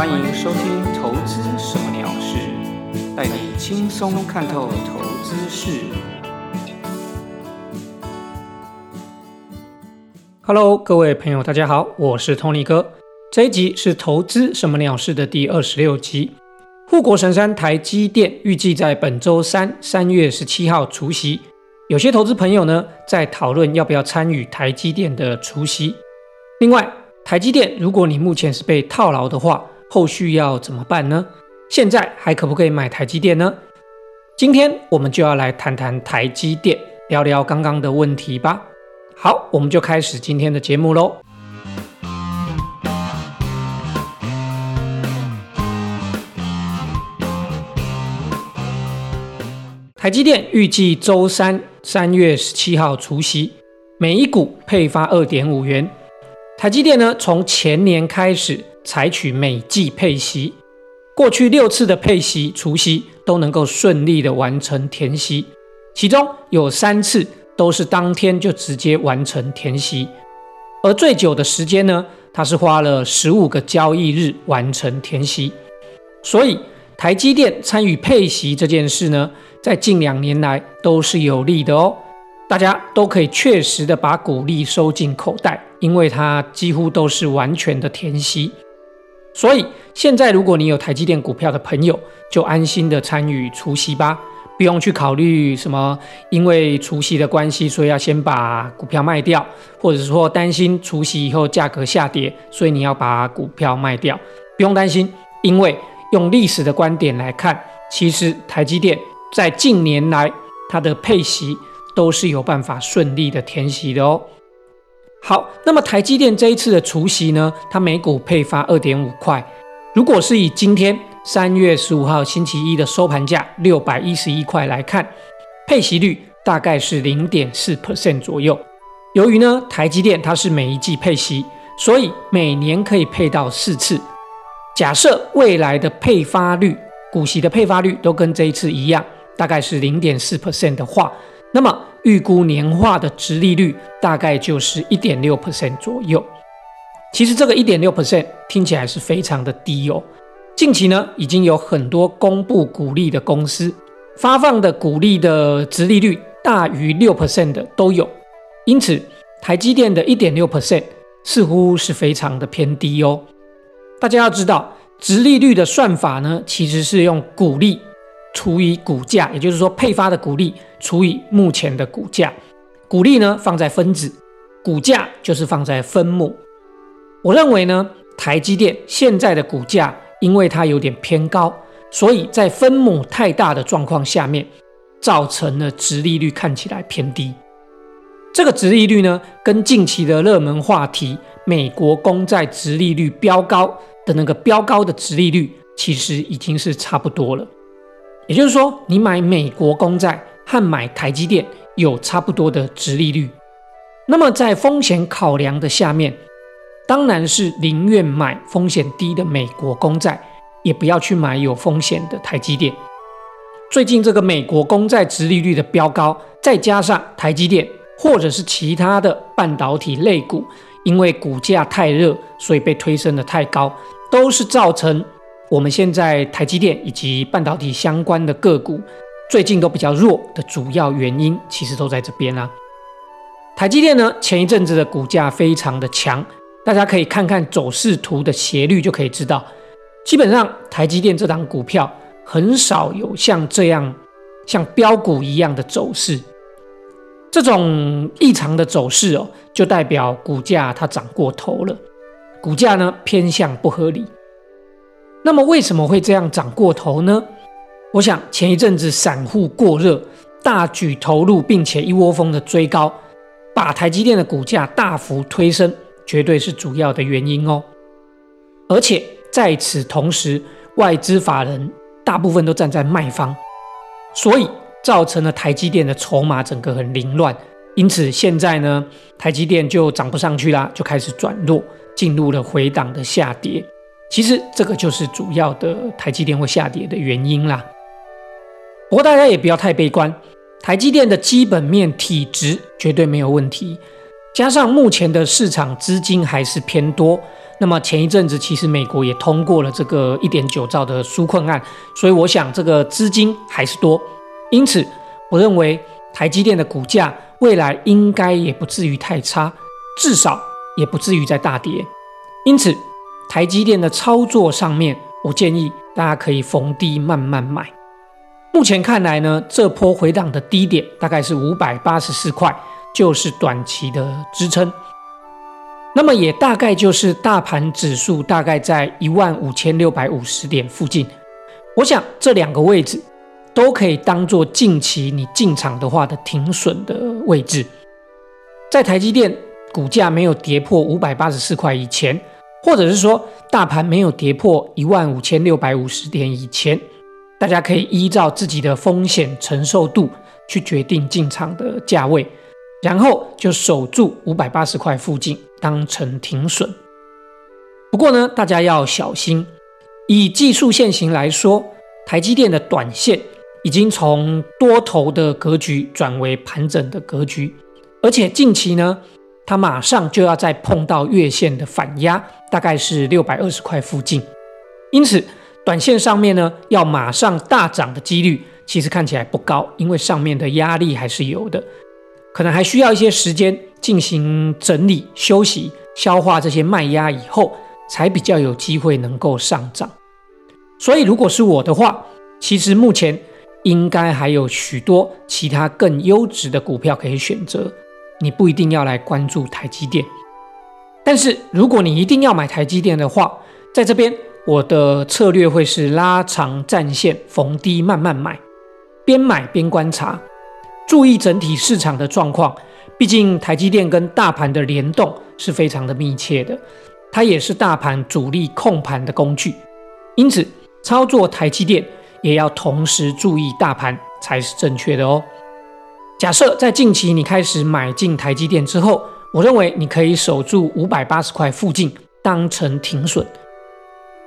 欢迎收听《投资什么鸟事》，带你轻松看透投资事。Hello，各位朋友，大家好，我是 Tony 哥。这一集是《投资什么鸟事》的第二十六集。护国神山台积电预计在本周三三月十七号除夕。有些投资朋友呢，在讨论要不要参与台积电的除夕。另外，台积电，如果你目前是被套牢的话，后续要怎么办呢？现在还可不可以买台积电呢？今天我们就要来谈谈台积电，聊聊刚刚的问题吧。好，我们就开始今天的节目喽。台积电预计周三三月十七号除夕，每一股配发二点五元。台积电呢，从前年开始。采取每季配息，过去六次的配息除息都能够顺利的完成填息，其中有三次都是当天就直接完成填息，而最久的时间呢，它是花了十五个交易日完成填息。所以台积电参与配息这件事呢，在近两年来都是有利的哦，大家都可以确实的把股利收进口袋，因为它几乎都是完全的填息。所以现在，如果你有台积电股票的朋友，就安心的参与除息吧，不用去考虑什么，因为除息的关系，所以要先把股票卖掉，或者说担心除息以后价格下跌，所以你要把股票卖掉，不用担心，因为用历史的观点来看，其实台积电在近年来它的配息都是有办法顺利的填息的哦。好，那么台积电这一次的除息呢，它每股配发二点五块。如果是以今天三月十五号星期一的收盘价六百一十一块来看，配息率大概是零点四 percent 左右。由于呢台积电它是每一季配息，所以每年可以配到四次。假设未来的配发率、股息的配发率都跟这一次一样，大概是零点四 percent 的话，那么。预估年化的值利率大概就是一点六 percent 左右。其实这个一点六 percent 听起来是非常的低哦。近期呢，已经有很多公布股利的公司发放的股利的值利率大于六 percent 的都有。因此，台积电的一点六 percent 似乎是非常的偏低哦。大家要知道，值利率的算法呢，其实是用股利。除以股价，也就是说配发的股利除以目前的股价，股利呢放在分子，股价就是放在分母。我认为呢，台积电现在的股价因为它有点偏高，所以在分母太大的状况下面，造成了值利率看起来偏低。这个值利率呢，跟近期的热门话题美国公债值利率飙高的那个飙高的值利率，其实已经是差不多了。也就是说，你买美国公债和买台积电有差不多的值利率。那么在风险考量的下面，当然是宁愿买风险低的美国公债，也不要去买有风险的台积电。最近这个美国公债值利率的飙高，再加上台积电或者是其他的半导体类股，因为股价太热，所以被推升的太高，都是造成。我们现在台积电以及半导体相关的个股最近都比较弱的主要原因，其实都在这边啊。台积电呢，前一阵子的股价非常的强，大家可以看看走势图的斜率就可以知道，基本上台积电这档股票很少有像这样像标股一样的走势，这种异常的走势哦，就代表股价它涨过头了，股价呢偏向不合理。那么为什么会这样涨过头呢？我想前一阵子散户过热，大举投入，并且一窝蜂的追高，把台积电的股价大幅推升，绝对是主要的原因哦。而且在此同时，外资法人大部分都站在卖方，所以造成了台积电的筹码整个很凌乱。因此现在呢，台积电就涨不上去啦，就开始转弱，进入了回档的下跌。其实这个就是主要的台积电会下跌的原因啦。不过大家也不要太悲观，台积电的基本面体质绝对没有问题，加上目前的市场资金还是偏多，那么前一阵子其实美国也通过了这个一点九兆的纾困案，所以我想这个资金还是多，因此我认为台积电的股价未来应该也不至于太差，至少也不至于再大跌。因此，台积电的操作上面，我建议大家可以逢低慢慢买。目前看来呢，这波回档的低点大概是五百八十四块，就是短期的支撑。那么也大概就是大盘指数大概在一万五千六百五十点附近。我想这两个位置都可以当做近期你进场的话的停损的位置。在台积电股价没有跌破五百八十四块以前，或者是说大盘没有跌破一万五千六百五十点以前。大家可以依照自己的风险承受度去决定进场的价位，然后就守住五百八十块附近当成停损。不过呢，大家要小心，以技术线型来说，台积电的短线已经从多头的格局转为盘整的格局，而且近期呢，它马上就要再碰到月线的反压，大概是六百二十块附近，因此。短线上面呢，要马上大涨的几率其实看起来不高，因为上面的压力还是有的，可能还需要一些时间进行整理、休息、消化这些卖压以后，才比较有机会能够上涨。所以，如果是我的话，其实目前应该还有许多其他更优质的股票可以选择，你不一定要来关注台积电。但是，如果你一定要买台积电的话，在这边。我的策略会是拉长战线，逢低慢慢买，边买边观察，注意整体市场的状况。毕竟台积电跟大盘的联动是非常的密切的，它也是大盘主力控盘的工具。因此，操作台积电也要同时注意大盘才是正确的哦。假设在近期你开始买进台积电之后，我认为你可以守住五百八十块附近，当成停损。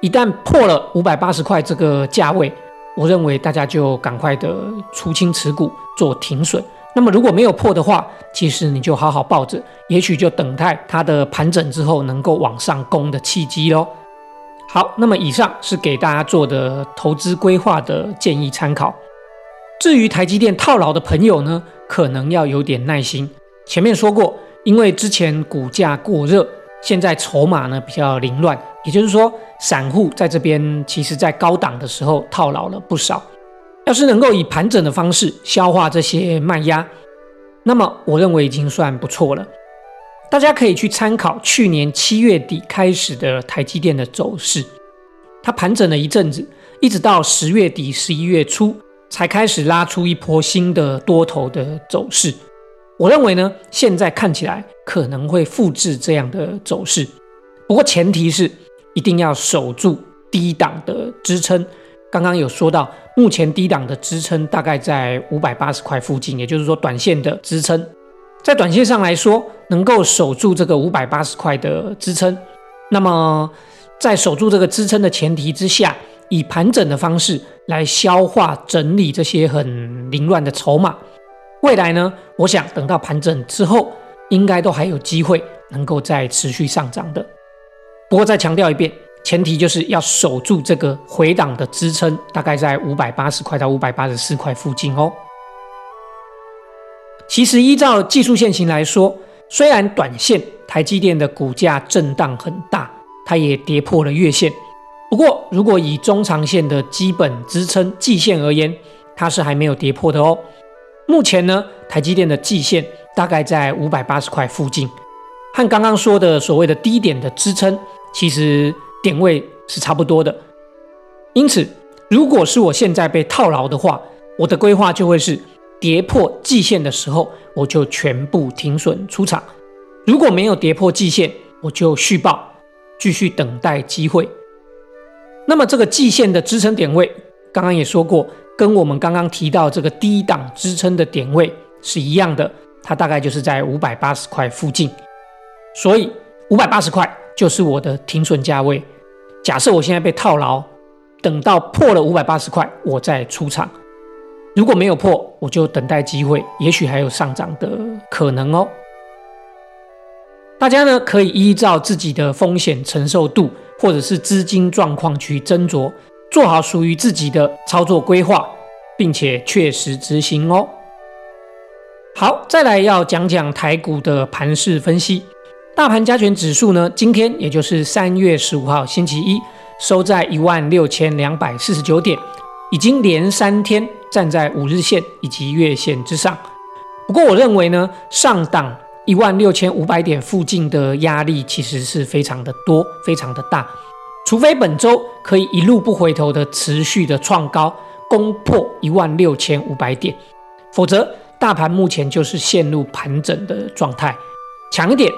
一旦破了五百八十块这个价位，我认为大家就赶快的出清持股做停损。那么如果没有破的话，其实你就好好抱着，也许就等待它的盘整之后能够往上攻的契机喽。好，那么以上是给大家做的投资规划的建议参考。至于台积电套牢的朋友呢，可能要有点耐心。前面说过，因为之前股价过热。现在筹码呢比较凌乱，也就是说，散户在这边其实，在高档的时候套牢了不少。要是能够以盘整的方式消化这些卖压，那么我认为已经算不错了。大家可以去参考去年七月底开始的台积电的走势，它盘整了一阵子，一直到十月底、十一月初才开始拉出一波新的多头的走势。我认为呢，现在看起来可能会复制这样的走势，不过前提是一定要守住低档的支撑。刚刚有说到，目前低档的支撑大概在五百八十块附近，也就是说短线的支撑，在短线上来说，能够守住这个五百八十块的支撑。那么在守住这个支撑的前提之下，以盘整的方式来消化整理这些很凌乱的筹码。未来呢？我想等到盘整之后，应该都还有机会能够再持续上涨的。不过再强调一遍，前提就是要守住这个回档的支撑，大概在五百八十块到五百八十四块附近哦。其实依照技术线型来说，虽然短线台积电的股价震荡很大，它也跌破了月线。不过如果以中长线的基本支撑季线而言，它是还没有跌破的哦。目前呢，台积电的季线大概在五百八十块附近，和刚刚说的所谓的低点的支撑，其实点位是差不多的。因此，如果是我现在被套牢的话，我的规划就会是跌破季线的时候，我就全部停损出场；如果没有跌破季线，我就续报，继续等待机会。那么这个季线的支撑点位，刚刚也说过。跟我们刚刚提到这个低档支撑的点位是一样的，它大概就是在五百八十块附近，所以五百八十块就是我的停损价位。假设我现在被套牢，等到破了五百八十块，我再出场。如果没有破，我就等待机会，也许还有上涨的可能哦。大家呢可以依照自己的风险承受度或者是资金状况去斟酌，做好属于自己的操作规划，并且确实执行哦。好，再来要讲讲台股的盘势分析。大盘加权指数呢，今天也就是三月十五号星期一，收在一万六千两百四十九点，已经连三天站在五日线以及月线之上。不过，我认为呢，上档一万六千五百点附近的压力其实是非常的多，非常的大。除非本周可以一路不回头的持续的创高，攻破一万六千五百点，否则大盘目前就是陷入盘整的状态。强一点。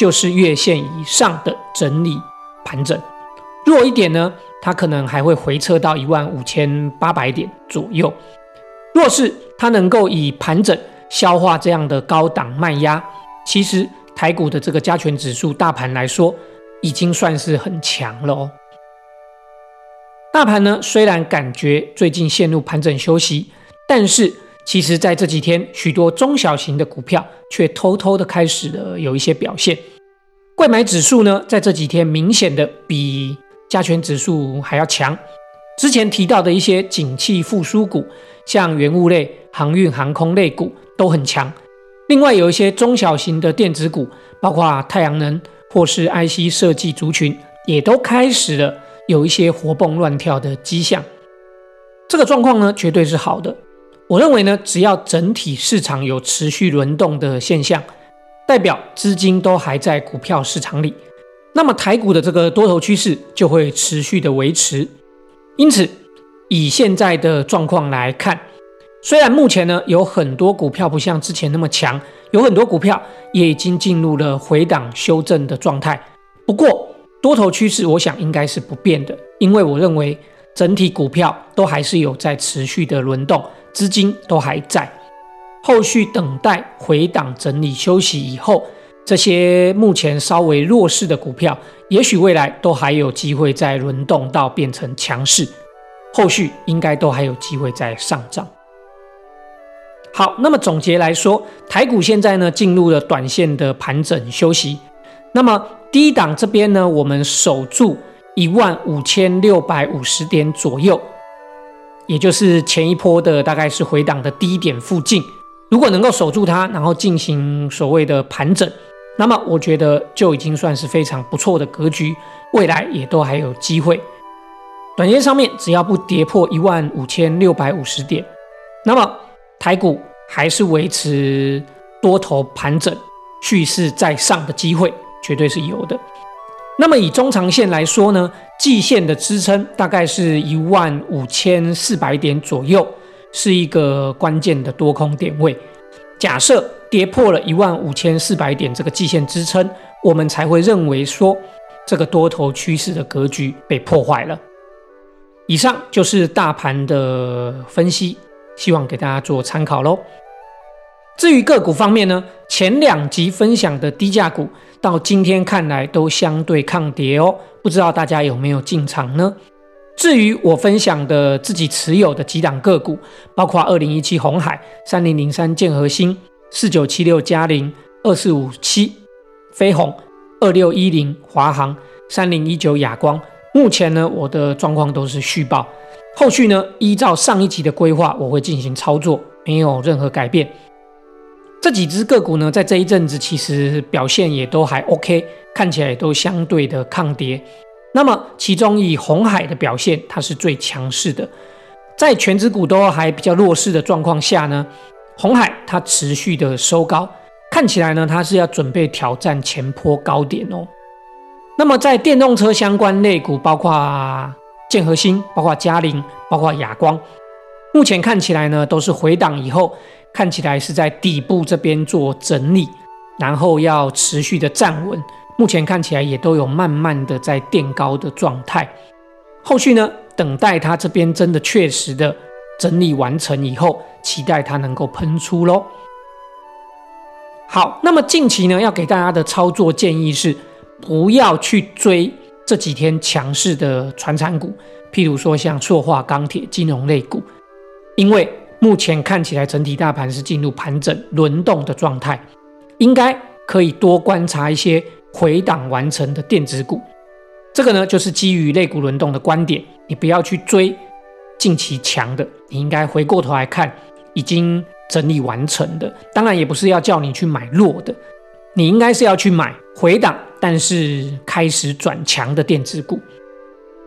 就是月线以上的整理盘整，弱一点呢，它可能还会回撤到一万五千八百点左右。若是它能够以盘整消化这样的高档卖压，其实台股的这个加权指数大盘来说，已经算是很强了哦。大盘呢，虽然感觉最近陷入盘整休息，但是。其实，在这几天，许多中小型的股票却偷偷的开始了有一些表现。贵买指数呢，在这几天明显的比加权指数还要强。之前提到的一些景气复苏股，像原物类、航运、航空类股都很强。另外，有一些中小型的电子股，包括太阳能或是 IC 设计族群，也都开始了有一些活蹦乱跳的迹象。这个状况呢，绝对是好的。我认为呢，只要整体市场有持续轮动的现象，代表资金都还在股票市场里，那么台股的这个多头趋势就会持续的维持。因此，以现在的状况来看，虽然目前呢有很多股票不像之前那么强，有很多股票也已经进入了回档修正的状态，不过多头趋势我想应该是不变的，因为我认为整体股票都还是有在持续的轮动。资金都还在，后续等待回档整理休息以后，这些目前稍微弱势的股票，也许未来都还有机会再轮动到变成强势，后续应该都还有机会再上涨。好，那么总结来说，台股现在呢进入了短线的盘整休息，那么低档这边呢，我们守住一万五千六百五十点左右。也就是前一波的大概是回档的低点附近，如果能够守住它，然后进行所谓的盘整，那么我觉得就已经算是非常不错的格局，未来也都还有机会。短线上面只要不跌破一万五千六百五十点，那么台股还是维持多头盘整、蓄势在上的机会，绝对是有的。那么以中长线来说呢，季线的支撑大概是一万五千四百点左右，是一个关键的多空点位。假设跌破了一万五千四百点这个季线支撑，我们才会认为说这个多头趋势的格局被破坏了。以上就是大盘的分析，希望给大家做参考喽。至于个股方面呢，前两集分享的低价股。到今天看来都相对抗跌哦，不知道大家有没有进场呢？至于我分享的自己持有的几档个股，包括二零一七红海、三零零三建和兴、四九七六嘉陵、二四五七飞鸿、二六一零华航、三零一九亚光，目前呢我的状况都是续报，后续呢依照上一集的规划，我会进行操作，没有任何改变。这几只个股呢，在这一阵子其实表现也都还 OK，看起来都相对的抗跌。那么其中以红海的表现，它是最强势的。在全指股都还比较弱势的状况下呢，红海它持续的收高，看起来呢它是要准备挑战前坡高点哦。那么在电动车相关类股，包括建和兴、包括嘉陵、包括亚光，目前看起来呢都是回档以后。看起来是在底部这边做整理，然后要持续的站稳。目前看起来也都有慢慢的在垫高的状态。后续呢，等待它这边真的确实的整理完成以后，期待它能够喷出喽。好，那么近期呢，要给大家的操作建议是，不要去追这几天强势的传产股，譬如说像塑化、钢铁、金融类股，因为。目前看起来，整体大盘是进入盘整轮动的状态，应该可以多观察一些回档完成的电子股。这个呢，就是基于类股轮动的观点，你不要去追近期强的，你应该回过头来看已经整理完成的。当然，也不是要叫你去买弱的，你应该是要去买回档但是开始转强的电子股。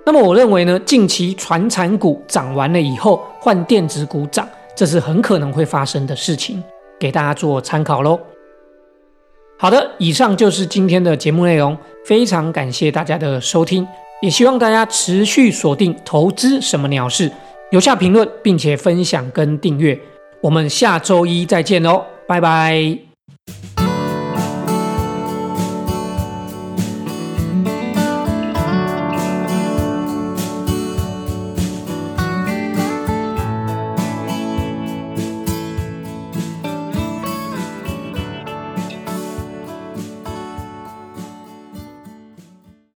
那么，我认为呢，近期传产股涨完了以后，换电子股涨，这是很可能会发生的事情，给大家做参考喽。好的，以上就是今天的节目内容，非常感谢大家的收听，也希望大家持续锁定投资什么鸟事，留下评论，并且分享跟订阅。我们下周一再见喽，拜拜。